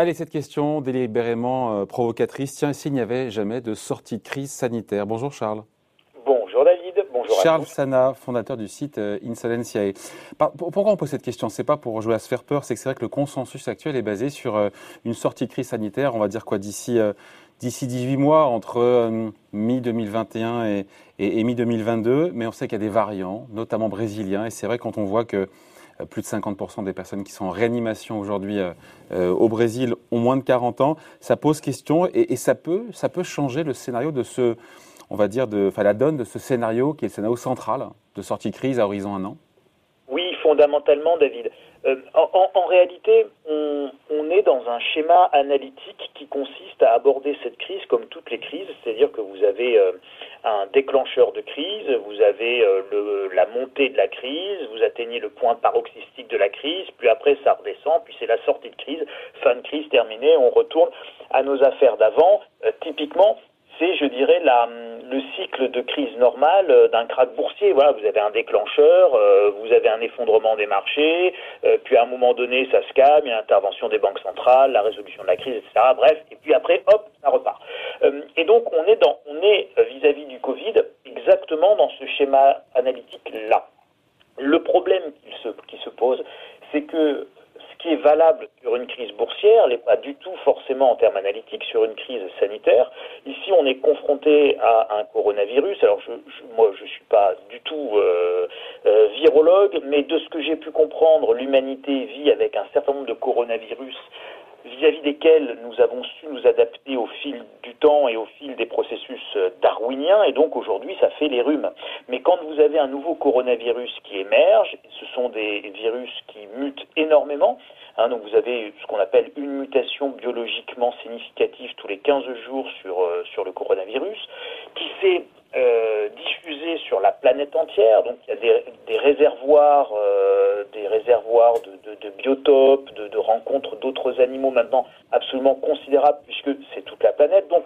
Allez, cette question délibérément euh, provocatrice. Tiens, s'il n'y avait jamais de sortie de crise sanitaire. Bonjour Charles. Bonjour David, bonjour Charles Sana, fondateur du site euh, Insolentiae. Pourquoi on pose cette question? C'est pas pour jouer à se faire peur, c'est que c'est vrai que le consensus actuel est basé sur euh, une sortie de crise sanitaire, on va dire quoi, d'ici d'ici 18 mois, entre mi-2021 et, et mi-2022, mais on sait qu'il y a des variants, notamment brésiliens, et c'est vrai quand on voit que plus de 50% des personnes qui sont en réanimation aujourd'hui euh, euh, au Brésil ont moins de 40 ans. Ça pose question et, ça, peut, ça peut changer le scénario de ce, on va dire, de, enfin, la donne de ce scénario qui est le scénario central de sortie crise à horizon un an fondamentalement, David. en, réalité, on, est dans un schéma analytique qui consiste à aborder cette crise comme toutes les crises, c'est-à-dire que vous avez un déclencheur de crise, vous avez euh, la montée de la crise, vous atteignez le point paroxystique de la crise, puis après ça redescend, puis c'est la sortie de crise, fin de crise terminée, on retourne à nos affaires d'avant. Euh, typiquement, c'est, je dirais, la, le cycle de crise normale euh, d'un krach boursier. Voilà, vous avez un déclencheur, euh, vous avez un effondrement des marchés, euh, puis à un moment donné, ça se calme, il y a l'intervention des banques centrales, la résolution de la crise, etc. Bref, et puis après, hop, ça repart. et donc, on est vis-à-vis du Covid exactement dans ce schéma analytique là. Le problème qui se pose, c'est que valable sur une crise boursière n'est pas du tout forcément en termes analytiques sur une crise sanitaire. Ici, on est confronté à un coronavirus. Alors, je, moi, je ne suis pas du tout euh, euh, virologue, mais de ce que j'ai pu comprendre, l'humanité vit avec un certain nombre de coronavirus vis-à-vis desquels nous avons su nous adapter au fil du temps et au fil des processus euh, darwiniens, et donc aujourd'hui ça fait les rhumes. Mais quand vous avez un nouveau coronavirus qui émerge, ce sont des virus qui mutent énormément, hein, donc vous avez ce qu'on appelle une mutation biologiquement significative tous les 15 jours sur, euh, sur le coronavirus, qui s'est euh, diffusé sur la planète entière. Donc il y a des réservoirs, euh, des réservoirs de, de, biotopes, de, rencontres d'autres animaux maintenant absolument considérables puisque c'est toute la planète. Donc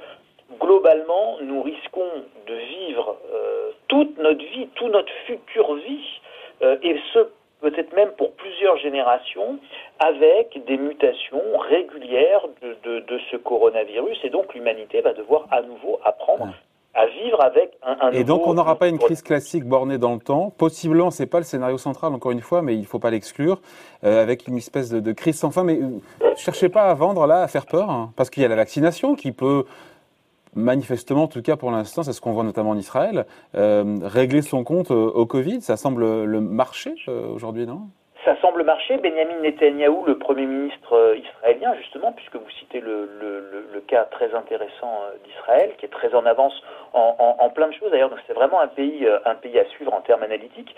globalement, nous risquons de vivre euh, toute notre vie, toute notre future vie, euh, et ce peut-être même pour plusieurs générations, avec des mutations régulières de, ce coronavirus. Et donc l'humanité va devoir à nouveau apprendre vivre avec un, un Et donc on n'aura pas une crise classique bornée dans le temps. Possiblement, c'est pas le scénario central encore une fois, mais il faut pas l'exclure, euh, avec une espèce de, de, crise sans fin. Mais euh, cherchez pas à vendre là, à faire peur, hein, parce qu'il y a la vaccination qui peut manifestement, en tout cas pour l'instant, c'est ce qu'on voit notamment en Israël, euh, régler son compte au Covid. Ça semble le marché euh, aujourd'hui, non? Ça semble marcher. Benjamin Netanyahou, le Premier ministre euh, israélien, justement, puisque vous citez le, cas très intéressant euh, d'Israël, qui est très en avance en, plein de choses. D'ailleurs, donc c'est vraiment un pays, euh, un pays à suivre en termes analytiques.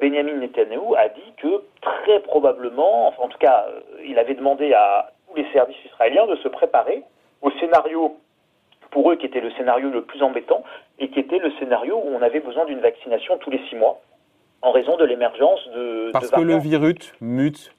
Benjamin Netanyahou a dit que très probablement, en tout cas, il avait demandé à tous les services israéliens de se préparer au scénario pour eux qui était le scénario le plus embêtant et qui était le scénario où on avait besoin d'une vaccination tous les six mois en raison de l'émergence de. Parce que le virus mute,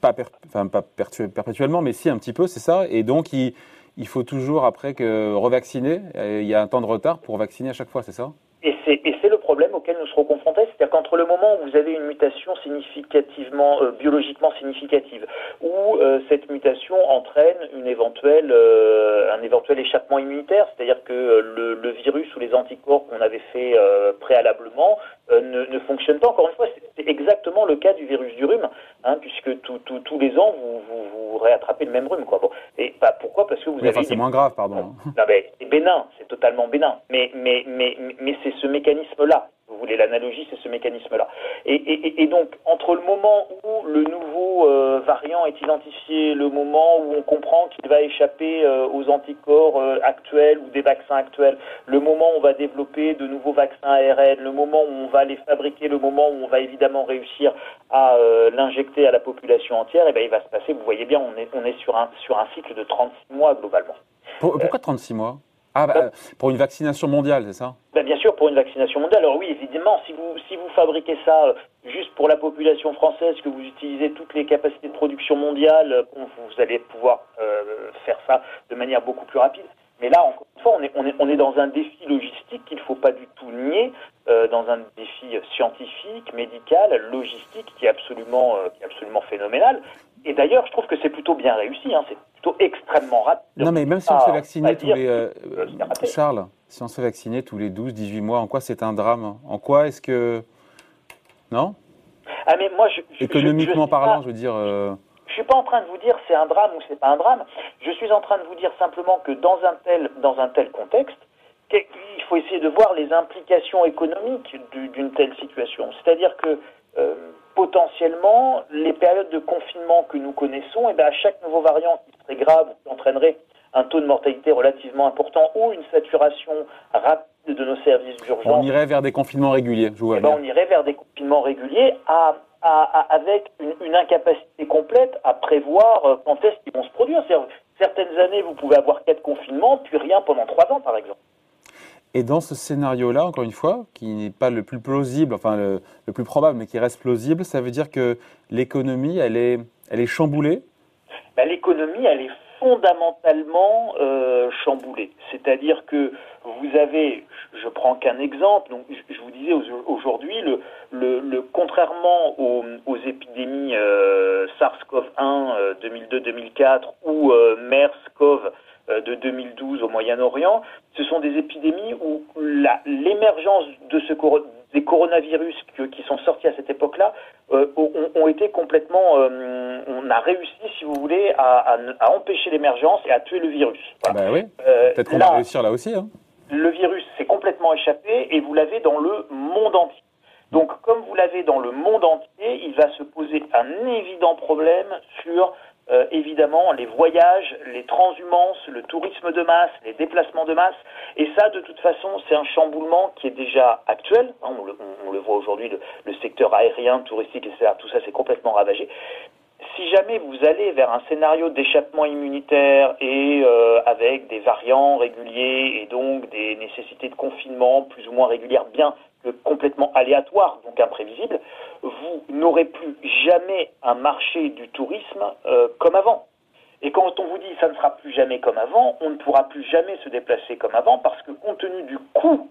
pas, enfin, pas perpétuellement, mais si un petit peu, c'est ça. Et donc, il, il, faut toujours, après, que revacciner. Il y a un temps de retard pour vacciner à chaque fois, c'est ça? Et c'est le problème auquel nous serons confrontés. C'est-à-dire qu'entre le moment où vous avez une mutation significativement, euh, biologiquement significative, où euh, cette mutation entraîne une éventuelle, euh, un éventuel échappement immunitaire, c'est-à-dire que le, le, virus ou les anticorps qu'on avait fait préalablement ne, ne, fonctionne pas. Encore une fois, c'est exactement le cas du virus du rhume, hein, puisque tout, tout, tous les ans, vous, vous, vous, réattrapez le même rhume. Quoi. Bon. Et bah, pourquoi? Parce que vous oui, avez... Enfin, c'est moins grave, pardon. Non, mais c'est bénin, c'est totalement bénin. Mais, mais, mais, mais c'est ce mécanisme-là vous voulez l'analogie, c'est ce mécanisme-là. Et, donc, entre le moment où le nouveau euh, variant est identifié, le moment où on comprend qu'il va échapper euh, aux anticorps euh, actuels ou des vaccins actuels, le moment où on va développer de nouveaux vaccins ARN, le moment où on va les fabriquer, le moment où on va évidemment réussir à l'injecter à la population entière, et eh ben il va se passer, vous voyez bien, on est, on est sur, un, sur un cycle de 36 mois globalement. Pour, pourquoi 36 mois? Ah, bah, pour une vaccination mondiale, c'est ça? Bah, Bien sûr, pour une vaccination mondiale. Alors oui, évidemment, si vous, si vous fabriquez ça euh, juste pour la population française, que vous utilisez toutes les capacités de production mondiale, euh, vous allez pouvoir euh, faire ça de manière beaucoup plus rapide. Mais là, encore une fois, on est, on est, on est dans un défi logistique qu'il ne faut pas du tout nier, euh, dans un défi scientifique, médical, logistique qui est absolument, absolument phénoménal. Et d'ailleurs, je trouve que c'est plutôt bien réussi. Hein. C'est plutôt extrêmement rapide. Non, mais même si on se fait vacciner tous les. Charles, si on se fait vacciner tous les 12, 18 mois, en quoi c'est un drame? En quoi est-ce que. Non? Ah, mais moi, je, Économiquement parlant, je veux dire. Je suis pas en train de vous dire c'est un drame ou c'est pas un drame. Je suis en train de vous dire simplement que dans un tel, dans un tel contexte, il faut essayer de voir les implications économiques d'une telle situation. C'est-à-dire que euh, potentiellement, les périodes de confinement que nous connaissons, et eh bien à chaque nouveau variant qui serait grave, qui entraînerait un taux de mortalité relativement important ou une saturation rapide de nos services d'urgence. On irait vers des confinements réguliers, je vois eh ben, On irait vers des confinements réguliers à, avec une, incapacité complète à prévoir euh, quand est-ce qu'ils vont se produire. Certaines années, vous pouvez avoir quatre confinements, puis rien pendant trois ans, par exemple. Et dans ce scénario-là, encore une fois, qui n'est pas le plus plausible, enfin le, plus probable, mais qui reste plausible, ça veut dire que l'économie, elle est, elle est chamboulée ben, L'économie, elle est fondamentalement euh, chamboulée. C'est-à-dire que vous avez, je prends qu'un exemple, donc je vous disais aujourd'hui, le, le, contrairement aux, aux épidémies euh, SARS-CoV-1 2002-2004 euh, ou MERS-CoV de 2012 au Moyen-Orient, ce sont des épidémies où l'émergence de ce des coronavirus qui sont sortis à cette époque-là euh, ont, été complètement, euh, on a réussi, si vous voulez, à, empêcher l'émergence et à tuer le virus. Bah oui. Peut-être qu'on va réussir là aussi. Hein. Le virus s'est complètement échappé et vous l'avez dans le monde entier. Donc, comme vous l'avez dans le monde entier, il va se poser un évident problème sur euh, évidemment les voyages, les transhumances, le tourisme de masse, les déplacements de masse. Et ça, de toute façon, c'est un chamboulement qui est déjà actuel. Hein, on, le, voit aujourd'hui, le, secteur aérien, touristique, etc. Tout ça, c'est complètement ravagé. Si jamais vous allez vers un scénario d'échappement immunitaire et euh, avec des variants réguliers et donc des nécessités de confinement plus ou moins régulières, bien complètement aléatoire, donc imprévisible, vous n'aurez plus jamais un marché du tourisme euh, comme avant. Et quand on vous dit ça ne sera plus jamais comme avant, on ne pourra plus jamais se déplacer comme avant parce que compte tenu du coût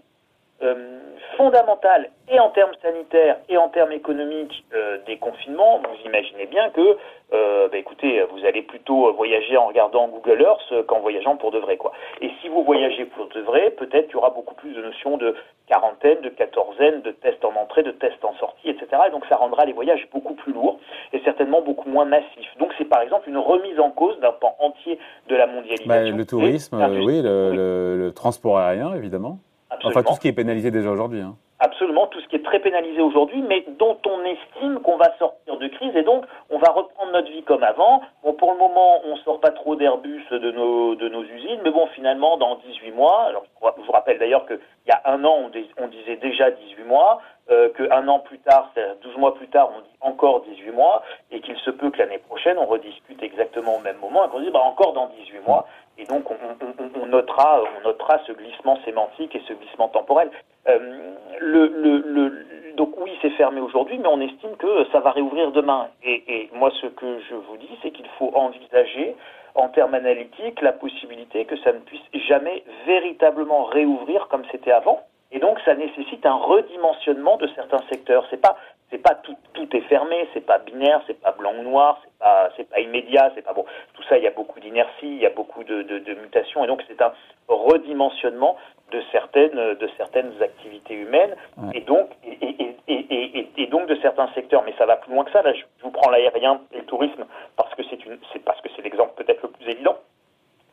euh, fondamental et en termes sanitaires et en termes économiques euh, des confinements, vous imaginez bien que, euh, bah, écoutez, vous allez plutôt voyager en regardant Google Earth qu'en voyageant pour de vrai, quoi. Et si vous voyagez pour de vrai, peut-être qu'il y aura beaucoup plus de notions de quarantaine, de quatorzaine, de tests en entrée, de tests en sortie, etc. Et donc ça rendra les voyages beaucoup plus lourds et certainement beaucoup moins massifs. Donc c'est par exemple une remise en cause d'un pan entier de la mondialisation. Bah, le tourisme, oui, le transport aérien, évidemment. Enfin, tout ce qui est pénalisé déjà aujourd'hui. Hein. Absolument, tout ce qui est très pénalisé aujourd'hui, mais dont on estime qu'on va sortir de crise et donc on va reprendre notre vie comme avant. Bon, pour le moment, on sort pas trop d'Airbus de nos, de nos usines, mais bon, finalement, dans 18 mois, alors je vous rappelle d'ailleurs qu'il y a un an, on, disait déjà 18 mois, euh, qu'un an plus tard, c'est-à-dire 12 mois plus tard, on dit encore 18 mois, et qu'il se peut que l'année prochaine, on rediscute exactement au même moment, et qu'on dise bah, encore dans 18 mois. Et donc, on, notera, on notera ce glissement sémantique et ce glissement temporel. Euh, le, donc oui, c'est fermé aujourd'hui, mais on estime que ça va réouvrir demain. Et, et moi, ce que je vous dis, c'est qu'il faut envisager, en termes analytiques, la possibilité que ça ne puisse jamais véritablement réouvrir comme c'était avant. Et donc, ça nécessite un redimensionnement de certains secteurs. C'est pas c'est pas tout, tout est fermé, c'est pas binaire, c'est pas blanc ou noir, c'est pas c'est pas immédiat, c'est pas bon. Tout ça, il y a beaucoup d'inertie, il y a beaucoup de, de, de mutations, et donc c'est un redimensionnement de certaines de certaines activités humaines, et donc et, et, et, et, donc de certains secteurs. Mais ça va plus loin que ça. Là, je, vous prends l'aérien et le tourisme parce que c'est une c'est parce que c'est l'exemple peut-être le plus évident.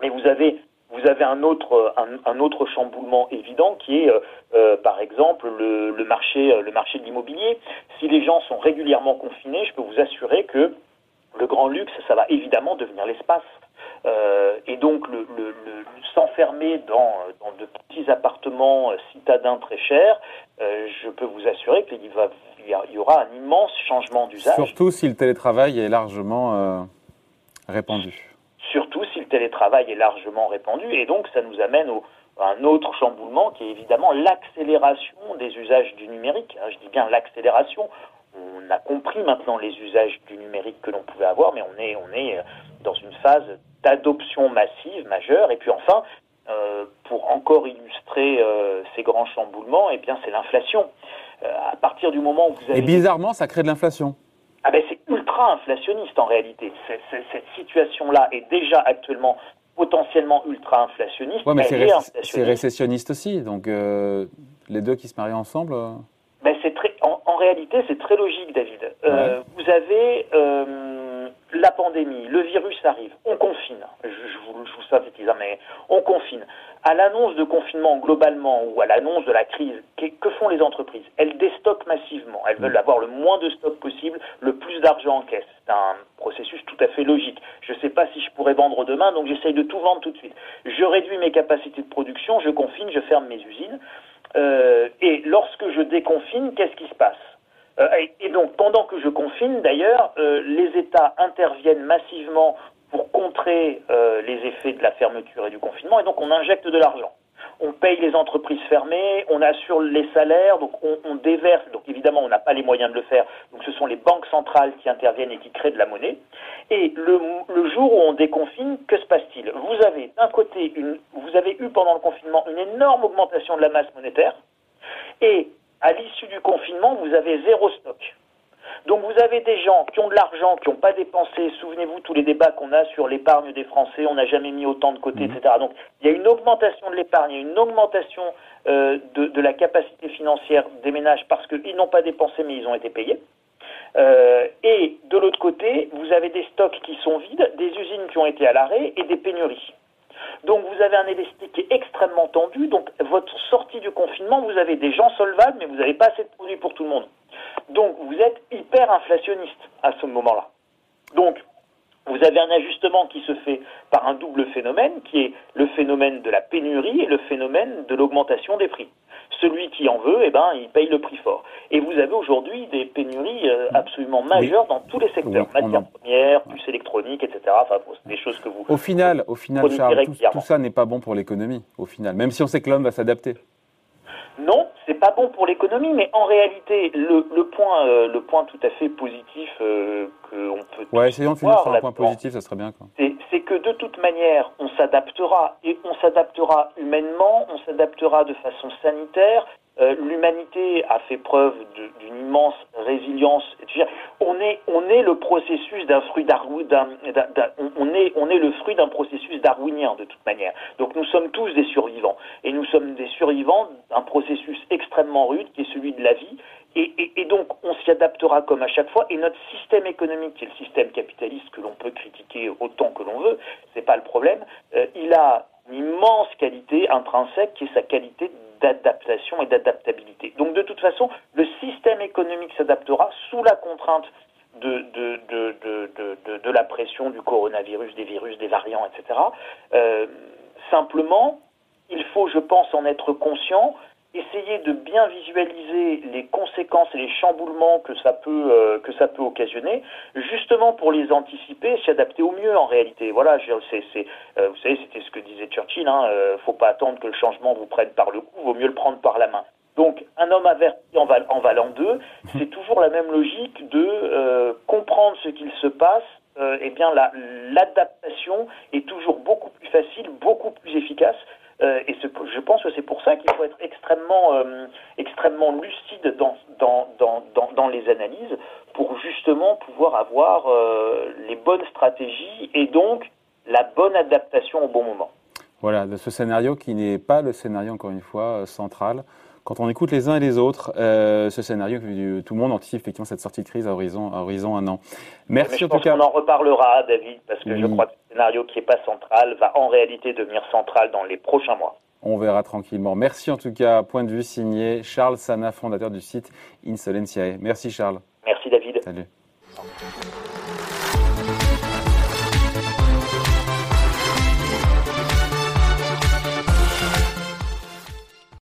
Mais vous avez vous avez un autre, un, autre chamboulement évident qui est, euh, le, marché, le marché de l'immobilier. Si les gens sont régulièrement confinés, je peux vous assurer que le grand luxe, ça va évidemment devenir l'espace. Euh, et donc, le, s'enfermer dans, dans, de petits appartements citadins très chers, je peux vous assurer qu'il y, y, aura un immense changement d'usage. Surtout si le télétravail est largement répandu surtout si le télétravail est largement répandu. Et donc, ça nous amène au, un autre chamboulement qui est évidemment l'accélération des usages du numérique. Hein, je dis bien l'accélération. On a compris maintenant les usages du numérique que l'on pouvait avoir, mais on est, on est dans une phase d'adoption massive, majeure. Et puis enfin, euh, pour encore illustrer ces grands chamboulements, eh bien, c'est l'inflation. à partir du moment où vous avez... Et bizarrement, ça crée de l'inflation. Ah ben c'est ultra inflationniste en réalité. cette situation-là est déjà actuellement potentiellement ultra inflationniste. Ouais, mais c'est récessionniste aussi, donc euh, les deux qui se marient ensemble. Euh. Ben c'est très, en, réalité, c'est très logique, David. Euh, vous avez la pandémie, le virus arrive, on confine. Je, vous, je vous synthétise, hein, mais on confine. À l'annonce de confinement globalement ou à l'annonce de la crise, que, font les entreprises? Elles déstockent massivement. Elles veulent avoir le moins de stock possible, le plus d'argent en caisse. C'est un processus tout à fait logique. Je ne sais pas si je pourrais vendre demain, donc j'essaye de tout vendre tout de suite. Je réduis mes capacités de production, je confine, je ferme mes usines. Euh, et lorsque je déconfine, qu'est-ce qui se passe? Et donc, pendant que je confine, d'ailleurs, euh, les États interviennent massivement pour contrer euh, les effets de la fermeture et du confinement, et donc on injecte de l'argent. On paye les entreprises fermées, on assure les salaires, donc on, déverse. Donc évidemment, on n'a pas les moyens de le faire. Donc ce sont les banques centrales qui interviennent et qui créent de la monnaie. Et le, jour où on déconfine, que se passe-t-il? Vous avez d'un côté, vous avez eu pendant le confinement une énorme augmentation de la masse monétaire, et à l'issue du confinement, vous avez zéro stock. Donc vous avez des gens qui ont de l'argent, qui n'ont pas dépensé. Souvenez-vous tous les débats qu'on a sur l'épargne des Français, on n'a jamais mis autant de côté, mhm. etc. Donc il y a une augmentation de l'épargne, une augmentation euh, de, la capacité financière des ménages parce qu'ils n'ont pas dépensé mais ils ont été payés. Euh, et de l'autre côté, vous avez des stocks qui sont vides, des usines qui ont été à l'arrêt et des pénuries. Donc vous avez un élastique qui est extrêmement tendu. Donc votre sortie du confinement, vous avez des gens solvables, mais vous n'avez pas assez de produits pour tout le monde. Donc vous êtes hyper inflationniste à ce moment-là. Donc vous avez un ajustement qui se fait par un double phénomène, qui est le phénomène de la pénurie et le phénomène de l'augmentation des prix. Celui qui en veut, eh ben, il paye le prix fort. Et vous avez aujourd'hui des pénuries euh, absolument majeures dans tous les secteurs, matières premières, puces électroniques, etc. Enfin, des choses que vous. Au final, au final, Charles, tout ça n'est pas bon pour l'économie. Au final, même si on sait que l'homme va s'adapter. Non, pas bon pour l'économie, mais en réalité, le, le point, euh, le point tout à fait positif euh, qu'on peut. Ouais, essayons de finir sur un point positif, ça serait bien. C'est que de toute manière, on s'adaptera et on s'adaptera humainement, on s'adaptera de façon sanitaire, euh, l'humanité a fait preuve d'une immense résilience. On est, le processus d'un fruit on est, le fruit d'un processus darwinien de toute manière. Donc nous sommes tous des survivants, et nous sommes des survivants d'un processus extrêmement rude qui est celui de la vie. Et, et, donc on s'y adaptera comme à chaque fois. Et notre système économique, qui est le système capitaliste que l'on peut critiquer autant que l'on veut, c'est pas le problème. Euh, il a une immense qualité intrinsèque qui est sa qualité d'adaptation et d'adaptabilité. Donc de toute façon, le système économique s'adaptera sous la contrainte de, la pression du coronavirus, des virus, des variants, etc. Euh, simplement, il faut, je pense, en être conscient essayer de bien visualiser les conséquences et les chamboulements que ça peut euh, que ça peut occasionner, justement pour les anticiper, s'adapter au mieux en réalité. Voilà, c'est, euh, vous savez, c'était ce que disait Churchill. Hein, euh, faut pas attendre que le changement vous prenne par le cou, vaut mieux le prendre par la main. Donc, un homme averti en, val, en valant deux, c'est toujours la même logique de comprendre ce qu'il se passe. eh bien, la, l'adaptation est toujours beaucoup plus facile, beaucoup plus efficace euh, et je pense que c'est pour ça qu'il faut être extrêmement, euh, extrêmement lucide dans, dans, dans, dans, les analyses pour justement pouvoir avoir euh, les bonnes stratégies et donc la bonne adaptation au bon moment. Voilà, de ce scénario qui n'est pas le scénario, encore une fois, central quand on écoute les uns et les autres, euh, ce scénario, tout le monde anticipe effectivement cette sortie de crise à horizon, à horizon un an. Merci je en tout cas. On en reparlera, David, parce que je crois que ce scénario qui n'est pas central va en réalité devenir central dans les prochains mois. On verra tranquillement. Merci en tout cas. Point de vue signé Charles Sana, fondateur du site Insolentiae. Merci Charles. Merci David. Salut.